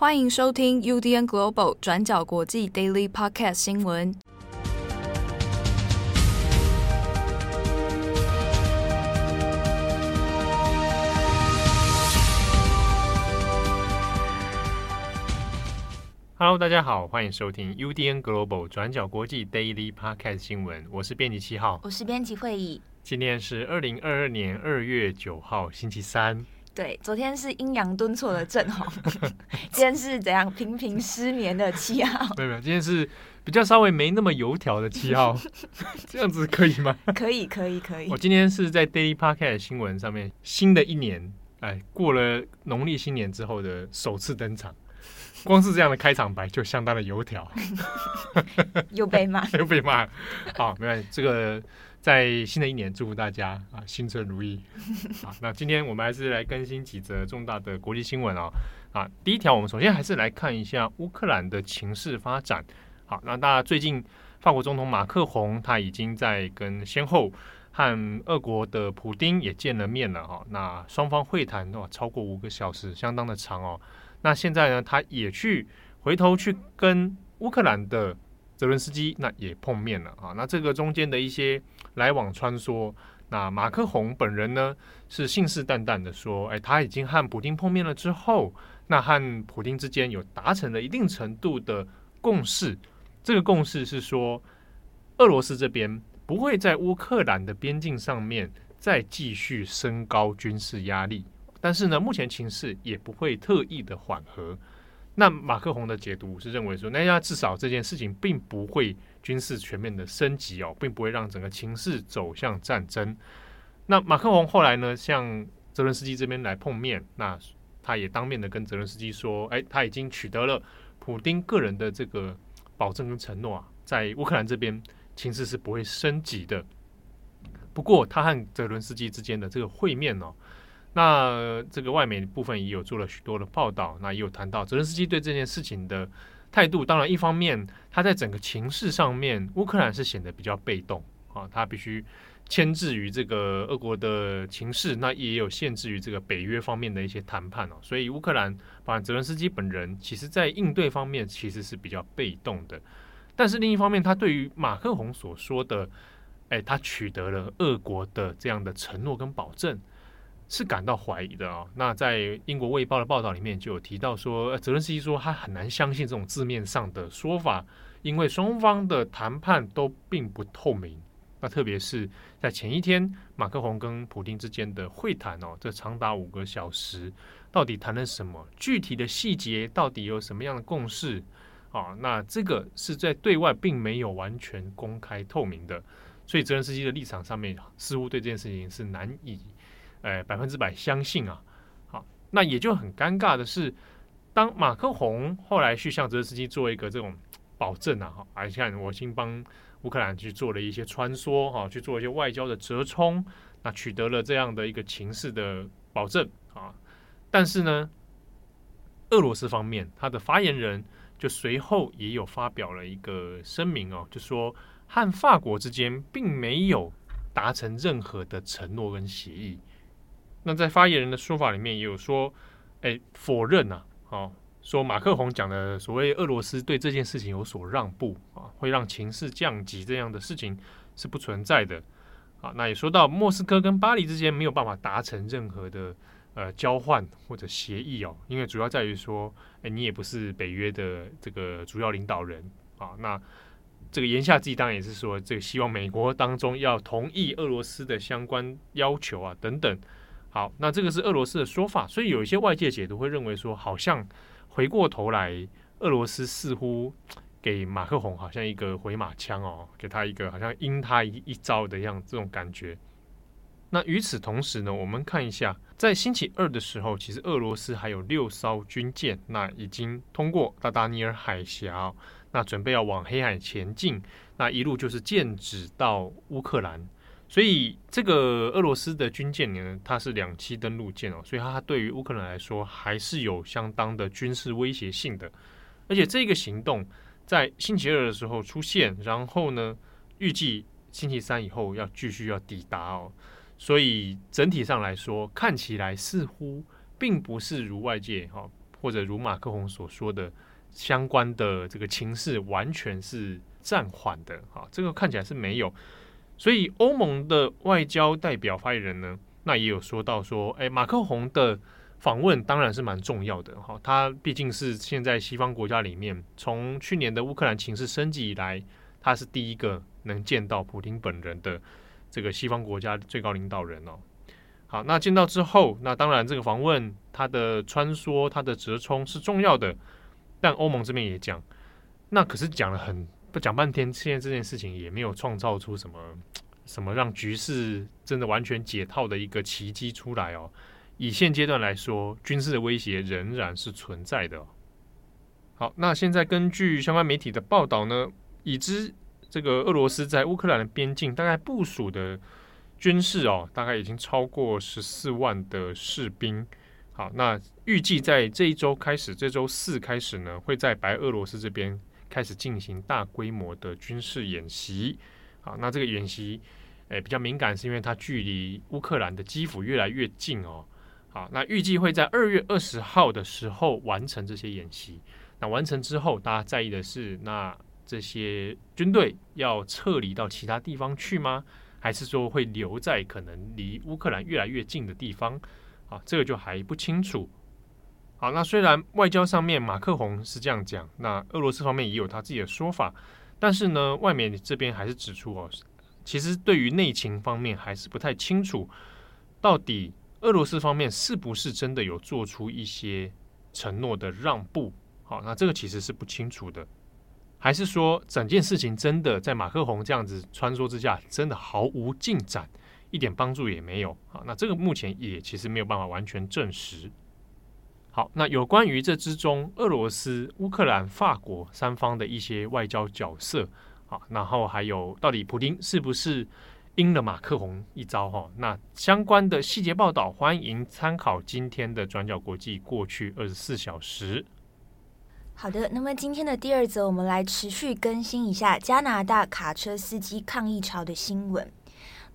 欢迎收听 UDN Global 转角国际 Daily Podcast 新闻。Hello，大家好，欢迎收听 UDN Global 转角国际 Daily Podcast 新闻。我是编辑七号，我是编辑会议。今天是二零二二年二月九号，星期三。对，昨天是阴阳顿挫的正红，今天是怎样频频失眠的七号？没有没有，今天是比较稍微没那么油条的七号，这样子可以吗？可以可以可以。我今天是在 Daily Podcast 新闻上面，新的一年，哎，过了农历新年之后的首次登场。光是这样的开场白就相当的油条，又被骂，又被骂。好，没关系，这个在新的一年祝福大家啊，新春如意。好，那今天我们还是来更新几则重大的国际新闻哦。啊，第一条，我们首先还是来看一下乌克兰的情势发展。好，那大家最近法国总统马克宏他已经在跟先后和俄国的普丁也见了面了哈。那双方会谈哇超过五个小时，相当的长哦。那现在呢，他也去回头去跟乌克兰的泽伦斯基那也碰面了啊。那这个中间的一些来往穿梭，那马克宏本人呢是信誓旦旦的说，哎，他已经和普京碰面了之后，那和普京之间有达成了一定程度的共识。这个共识是说，俄罗斯这边不会在乌克兰的边境上面再继续升高军事压力。但是呢，目前情势也不会特意的缓和。那马克宏的解读是认为说，那要至少这件事情并不会军事全面的升级哦，并不会让整个情势走向战争。那马克宏后来呢，向泽伦斯基这边来碰面，那他也当面的跟泽伦斯基说，哎，他已经取得了普丁个人的这个保证跟承诺啊，在乌克兰这边情势是不会升级的。不过，他和泽伦斯基之间的这个会面哦。那这个外媒部分也有做了许多的报道，那也有谈到泽伦斯基对这件事情的态度。当然，一方面他在整个情势上面，乌克兰是显得比较被动啊，他必须牵制于这个俄国的情势，那也有限制于这个北约方面的一些谈判哦。所以乌克兰，把泽伦斯基本人，其实在应对方面其实是比较被动的。但是另一方面，他对于马克宏所说的，哎，他取得了俄国的这样的承诺跟保证。是感到怀疑的啊、那在英国卫报的报道里面就有提到说，呃泽伦斯基说他很难相信这种字面上的说法，因为双方的谈判都并不透明。那特别是在前一天，马克宏跟普丁之间的会谈哦，这长达五个小时，到底谈了什么？具体的细节到底有什么样的共识啊？那这个是在对外并没有完全公开透明的，所以泽伦斯基的立场上面似乎对这件事情是难以。哎，百分之百相信啊！好，那也就很尴尬的是，当马克宏后来去向泽斯基做一个这种保证啊，哈，而且我先帮乌克兰去做了一些穿梭，哈，去做一些外交的折冲，那取得了这样的一个情势的保证啊。但是呢，俄罗斯方面他的发言人就随后也有发表了一个声明哦，就说和法国之间并没有达成任何的承诺跟协议。那在发言人的说法里面也有说，哎，否认呐、啊，哦，说马克宏讲的所谓俄罗斯对这件事情有所让步啊，会让情势降级这样的事情是不存在的啊。那也说到莫斯科跟巴黎之间没有办法达成任何的呃交换或者协议哦，因为主要在于说，哎，你也不是北约的这个主要领导人啊。那这个言下之意当然也是说，这个希望美国当中要同意俄罗斯的相关要求啊等等。好，那这个是俄罗斯的说法，所以有一些外界解读会认为说，好像回过头来，俄罗斯似乎给马克宏好像一个回马枪哦，给他一个好像阴他一一招的样这种感觉。那与此同时呢，我们看一下，在星期二的时候，其实俄罗斯还有六艘军舰，那已经通过大达尼尔海峡，那准备要往黑海前进，那一路就是剑指到乌克兰。所以，这个俄罗斯的军舰呢，它是两栖登陆舰哦，所以它对于乌克兰来说还是有相当的军事威胁性的。而且这个行动在星期二的时候出现，然后呢，预计星期三以后要继续要抵达哦。所以整体上来说，看起来似乎并不是如外界哈或者如马克宏所说的相关的这个情势完全是暂缓的啊，这个看起来是没有。所以欧盟的外交代表发言人呢，那也有说到说，哎，马克宏的访问当然是蛮重要的哈，他毕竟是现在西方国家里面从去年的乌克兰情势升级以来，他是第一个能见到普丁本人的这个西方国家最高领导人哦。好，那见到之后，那当然这个访问它的穿梭、它的折冲是重要的，但欧盟这边也讲，那可是讲了很不讲半天，现在这件事情也没有创造出什么什么让局势真的完全解套的一个奇迹出来哦。以现阶段来说，军事的威胁仍然是存在的。好，那现在根据相关媒体的报道呢，已知这个俄罗斯在乌克兰的边境大概部署的。军事哦，大概已经超过十四万的士兵。好，那预计在这一周开始，这周四开始呢，会在白俄罗斯这边开始进行大规模的军事演习。好，那这个演习，诶比较敏感，是因为它距离乌克兰的基辅越来越近哦。好，那预计会在二月二十号的时候完成这些演习。那完成之后，大家在意的是，那这些军队要撤离到其他地方去吗？还是说会留在可能离乌克兰越来越近的地方？啊，这个就还不清楚。好，那虽然外交上面马克宏是这样讲，那俄罗斯方面也有他自己的说法，但是呢，外面这边还是指出哦，其实对于内情方面还是不太清楚，到底俄罗斯方面是不是真的有做出一些承诺的让步？好，那这个其实是不清楚的。还是说整件事情真的在马克宏这样子穿梭之下，真的毫无进展，一点帮助也没有啊？那这个目前也其实没有办法完全证实。好，那有关于这之中俄罗斯、乌克兰、法国三方的一些外交角色啊，然后还有到底普丁是不是阴了马克宏一招哈？那相关的细节报道，欢迎参考今天的转角国际过去二十四小时。好的，那么今天的第二则，我们来持续更新一下加拿大卡车司机抗议潮的新闻。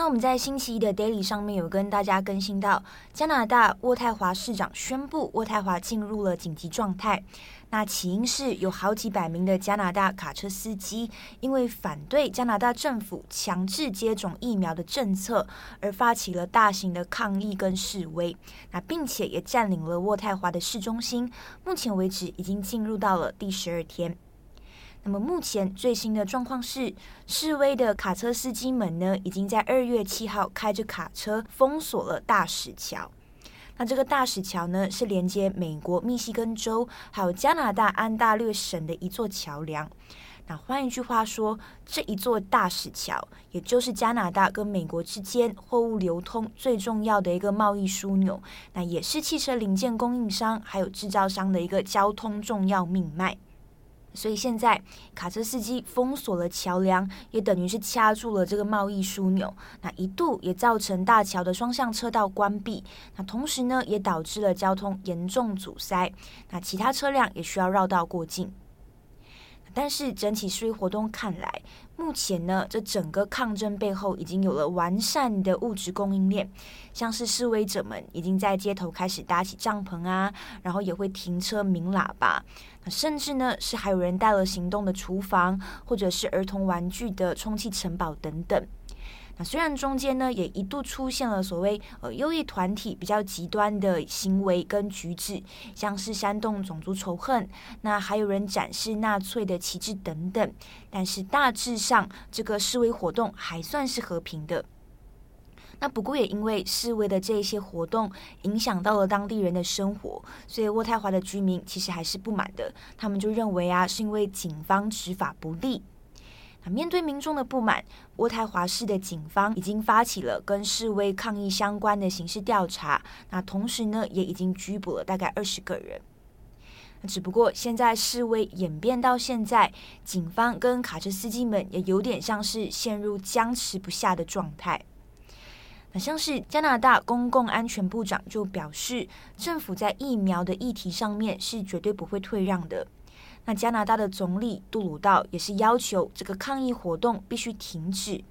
那我们在星期一的 Daily 上面有跟大家更新到，加拿大渥太华市长宣布渥太华进入了紧急状态。那起因是有好几百名的加拿大卡车司机因为反对加拿大政府强制接种疫苗的政策而发起了大型的抗议跟示威。那并且也占领了渥太华的市中心。目前为止已经进入到了第十二天。那么目前最新的状况是，示威的卡车司机们呢，已经在二月七号开着卡车封锁了大使桥。那这个大使桥呢，是连接美国密西根州还有加拿大安大略省的一座桥梁。那换一句话说，这一座大使桥，也就是加拿大跟美国之间货物流通最重要的一个贸易枢纽，那也是汽车零件供应商还有制造商的一个交通重要命脉。所以现在卡车司机封锁了桥梁，也等于是掐住了这个贸易枢纽。那一度也造成大桥的双向车道关闭。那同时呢，也导致了交通严重阻塞。那其他车辆也需要绕道过境。但是整体示威活动看来，目前呢，这整个抗争背后已经有了完善的物质供应链，像是示威者们已经在街头开始搭起帐篷啊，然后也会停车鸣喇叭，甚至呢是还有人带了行动的厨房，或者是儿童玩具的充气城堡等等。虽然中间呢也一度出现了所谓呃右翼团体比较极端的行为跟举止，像是煽动种族仇恨，那还有人展示纳粹的旗帜等等，但是大致上这个示威活动还算是和平的。那不过也因为示威的这些活动影响到了当地人的生活，所以渥太华的居民其实还是不满的，他们就认为啊是因为警方执法不力。那面对民众的不满，渥太华市的警方已经发起了跟示威抗议相关的刑事调查。那同时呢，也已经拘捕了大概二十个人。只不过现在示威演变到现在，警方跟卡车司机们也有点像是陷入僵持不下的状态。那像是加拿大公共安全部长就表示，政府在疫苗的议题上面是绝对不会退让的。那加拿大的总理杜鲁道也是要求这个抗议活动必须停止。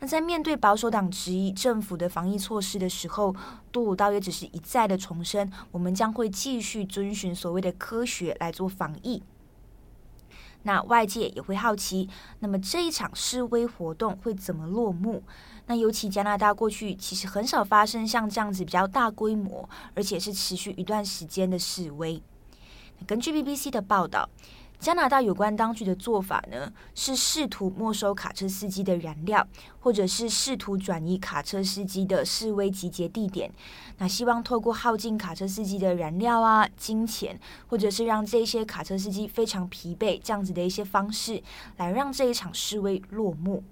那在面对保守党质疑政府的防疫措施的时候，杜鲁道也只是一再的重申，我们将会继续遵循所谓的科学来做防疫。那外界也会好奇，那么这一场示威活动会怎么落幕？那尤其加拿大过去其实很少发生像这样子比较大规模，而且是持续一段时间的示威。根据 BBC 的报道。加拿大有关当局的做法呢，是试图没收卡车司机的燃料，或者是试图转移卡车司机的示威集结地点。那希望透过耗尽卡车司机的燃料啊、金钱，或者是让这些卡车司机非常疲惫这样子的一些方式，来让这一场示威落幕。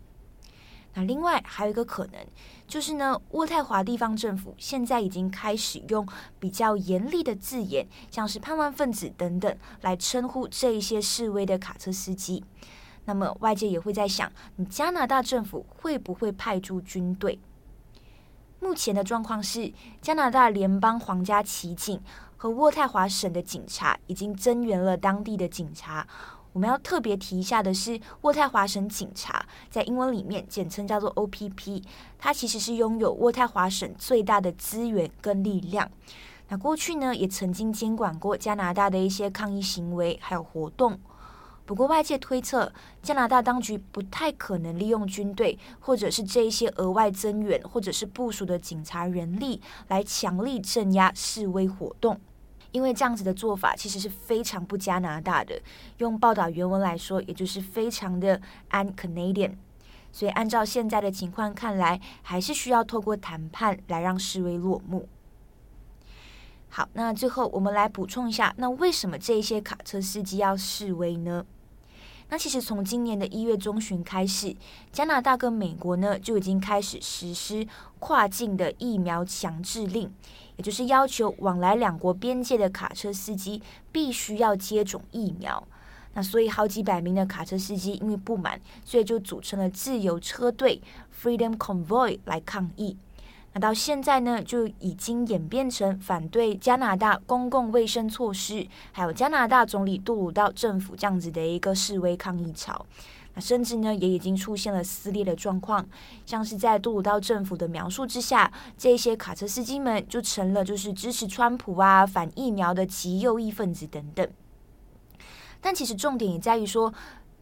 那另外还有一个可能，就是呢，渥太华地方政府现在已经开始用比较严厉的字眼，像是叛乱分子等等，来称呼这一些示威的卡车司机。那么外界也会在想，你加拿大政府会不会派驻军队？目前的状况是，加拿大联邦皇家骑警和渥太华省的警察已经增援了当地的警察。我们要特别提一下的是，渥太华省警察在英文里面简称叫做 OPP，它其实是拥有渥太华省最大的资源跟力量。那过去呢，也曾经监管过加拿大的一些抗议行为还有活动。不过外界推测，加拿大当局不太可能利用军队或者是这一些额外增援或者是部署的警察人力来强力镇压示威活动。因为这样子的做法其实是非常不加拿大的，用报道原文来说，也就是非常的 un-Canadian。所以按照现在的情况看来，还是需要透过谈判来让示威落幕。好，那最后我们来补充一下，那为什么这些卡车司机要示威呢？那其实从今年的一月中旬开始，加拿大跟美国呢就已经开始实施跨境的疫苗强制令。也就是要求往来两国边界的卡车司机必须要接种疫苗，那所以好几百名的卡车司机因为不满，所以就组成了自由车队 （Freedom Convoy） 来抗议。那到现在呢，就已经演变成反对加拿大公共卫生措施，还有加拿大总理杜鲁道政府这样子的一个示威抗议潮。那甚至呢，也已经出现了撕裂的状况，像是在杜鲁道政府的描述之下，这些卡车司机们就成了就是支持川普啊、反疫苗的极右翼分子等等。但其实重点也在于说，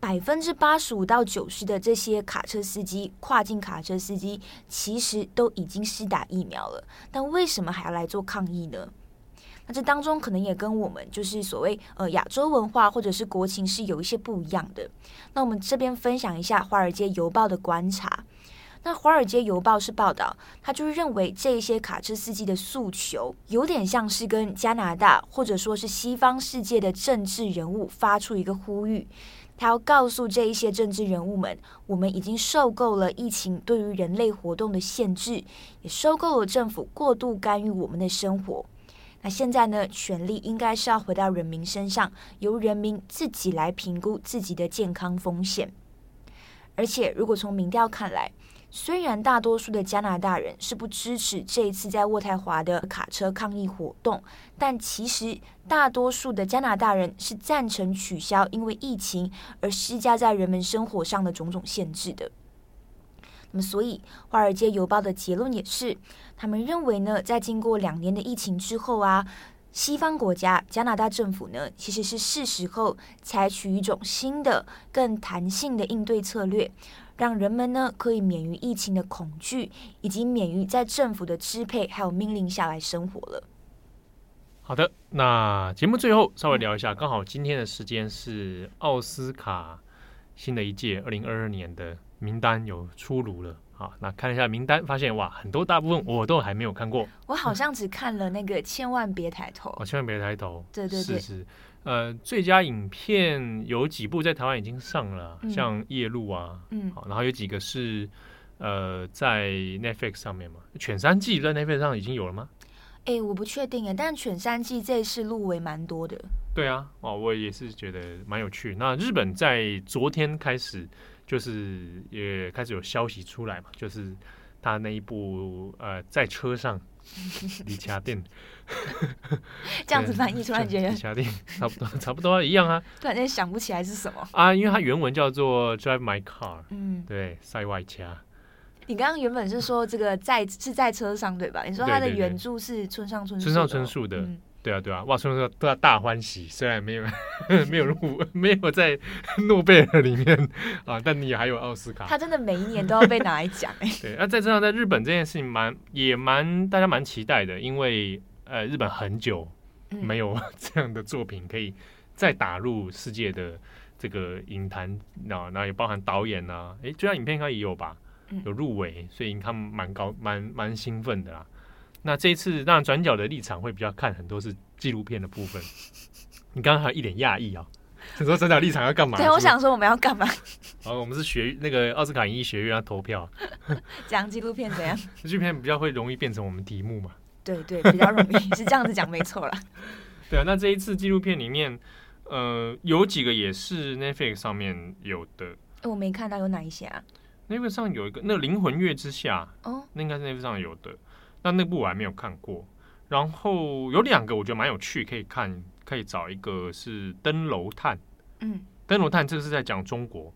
百分之八十五到九十的这些卡车司机、跨境卡车司机，其实都已经施打疫苗了，但为什么还要来做抗议呢？那这当中可能也跟我们就是所谓呃亚洲文化或者是国情是有一些不一样的。那我们这边分享一下《华尔街邮报》的观察。那《华尔街邮报》是报道，他就是认为这些卡车司机的诉求有点像是跟加拿大或者说是西方世界的政治人物发出一个呼吁，他要告诉这一些政治人物们，我们已经受够了疫情对于人类活动的限制，也受够了政府过度干预我们的生活。那现在呢，权力应该是要回到人民身上，由人民自己来评估自己的健康风险。而且，如果从民调看来，虽然大多数的加拿大人是不支持这一次在渥太华的卡车抗议活动，但其实大多数的加拿大人是赞成取消因为疫情而施加在人们生活上的种种限制的。那么，所以《华尔街邮报》的结论也是，他们认为呢，在经过两年的疫情之后啊，西方国家加拿大政府呢，其实是是时候采取一种新的、更弹性的应对策略，让人们呢可以免于疫情的恐惧，以及免于在政府的支配还有命令下来生活了。好的，那节目最后稍微聊一下，刚好今天的时间是奥斯卡新的一届二零二二年的。名单有出炉了，好，那看一下名单，发现哇，很多大部分我都还没有看过。我好像只看了那个《千万别抬头》哦，《千万别抬头》。对对对，是是。呃，最佳影片有几部在台湾已经上了，嗯、像《夜路》啊，嗯，好，然后有几个是呃在 Netflix 上面嘛，《犬山记》在 Netflix 上已经有了吗？哎、欸，我不确定哎，但《犬山记》这一次入围蛮多的。对啊，哦，我也是觉得蛮有趣。那日本在昨天开始。就是也开始有消息出来嘛，就是他那一部呃，在车上，理查店，这样子翻译，突然觉得理查店差不多，差不多一样啊。突然间想不起来是什么啊，因为它原文叫做 Drive My Car，嗯，对，塞外加。你刚刚原本是说这个在是在车上对吧？你说它的原著是村上春树村上春树的。嗯对啊，对啊，哇！所以说都要大欢喜，虽然没有没有入 没有在诺贝尔里面啊，但你还有奥斯卡。他真的每一年都要被拿来讲哎。对，那再加上在日本这件事情蛮也蛮大家蛮期待的，因为呃日本很久没有 这样的作品可以再打入世界的这个影坛啊，那也包含导演呐，哎，就像影片应该也有吧，有入围，所以他们蛮高蛮蛮兴奋的啦。那这一次，当然转角的立场会比较看很多是纪录片的部分。你刚刚还有一点讶异啊，你说转角立场要干嘛？对，我想说我们要干嘛？哦，我们是学那个奥斯卡影艺学院要投票，讲纪录片怎样？纪录片比较会容易变成我们题目嘛？对对，比较容易是这样子讲，没错啦。对啊，那这一次纪录片里面，呃，有几个也是 Netflix 上面有的。我没看到有哪一些啊？Netflix 上有一个，那个《灵魂月之下》哦，那应该是 Netflix 上有的。那那部我还没有看过，然后有两个我觉得蛮有趣，可以看，可以找一个是《登楼探》，嗯，《登楼探》这个是在讲中国，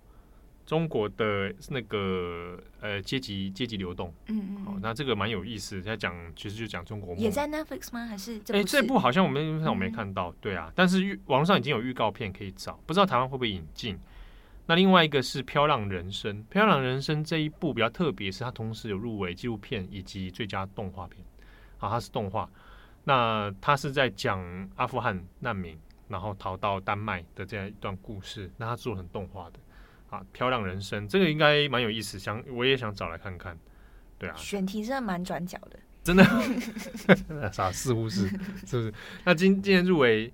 中国的那个呃阶级阶级流动，嗯嗯，好，那这个蛮有意思，在讲其实就讲中国，也在 Netflix 吗？还是哎、欸，这部好像我们上我没看到，嗯、对啊，但是预网络上已经有预告片可以找，不知道台湾会不会引进。那另外一个是《漂浪人生》，《漂浪人生》这一部比较特别，是它同时有入围纪录片以及最佳动画片。啊，它是动画，那它是在讲阿富汗难民，然后逃到丹麦的这样一段故事。那它做成动画的，啊，《漂亮人生》这个应该蛮有意思，想我也想找来看看。对啊，选题真的蛮转角的，真的，啥似乎是是不是？那今今天入围。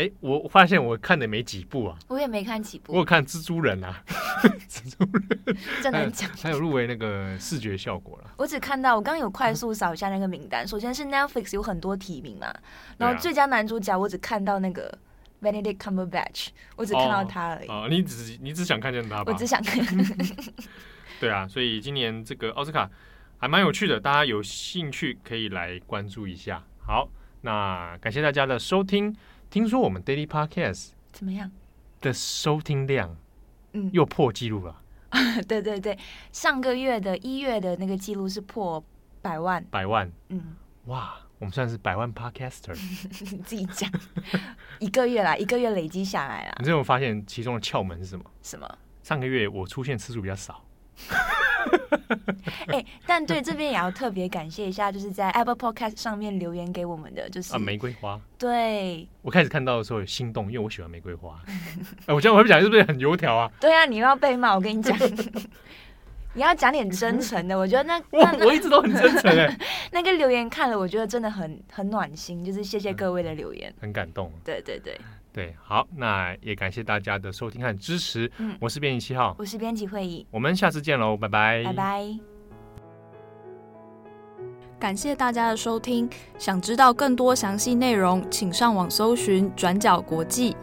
哎，我发现我看的没几部啊，我也没看几部。我有看蜘蛛人啊，蜘蛛人 真的讲，还有入围那个视觉效果了。我只看到我刚刚有快速扫一下那个名单，首先是 Netflix 有很多提名嘛，然后最佳男主角我只看到那个 Benedict Cumberbatch，我只看到他而已。哦，你只你只想看见他吧？我只想看。对啊，所以今年这个奥斯卡还蛮有趣的，大家有兴趣可以来关注一下。好，那感谢大家的收听。听说我们 Daily Podcast 怎么样的收听量，嗯，又破纪录了。对对对，上个月的一月的那个记录是破百万，百万，嗯，哇，我们算是百万 Podcaster。你 自己讲，一个月啦，一个月累积下来啦。你有没有发现其中的窍门是什么？什么？上个月我出现次数比较少。哎、欸，但对这边也要特别感谢一下，就是在 Apple Podcast 上面留言给我们的，就是啊，玫瑰花。对，我开始看到的时候有心动，因为我喜欢玫瑰花。哎、欸，我这样我会讲是不是很油条啊？对啊，你又要被骂，我跟你讲，你要讲点真诚的。我觉得那我我一直都很真诚哎。那个留言看了，我觉得真的很很暖心，就是谢谢各位的留言，嗯、很感动。对对对。对，好，那也感谢大家的收听和支持。嗯，我是编辑七号，我是编辑会议，我们下次见喽，拜拜，拜拜。感谢大家的收听，想知道更多详细内容，请上网搜寻转角国际。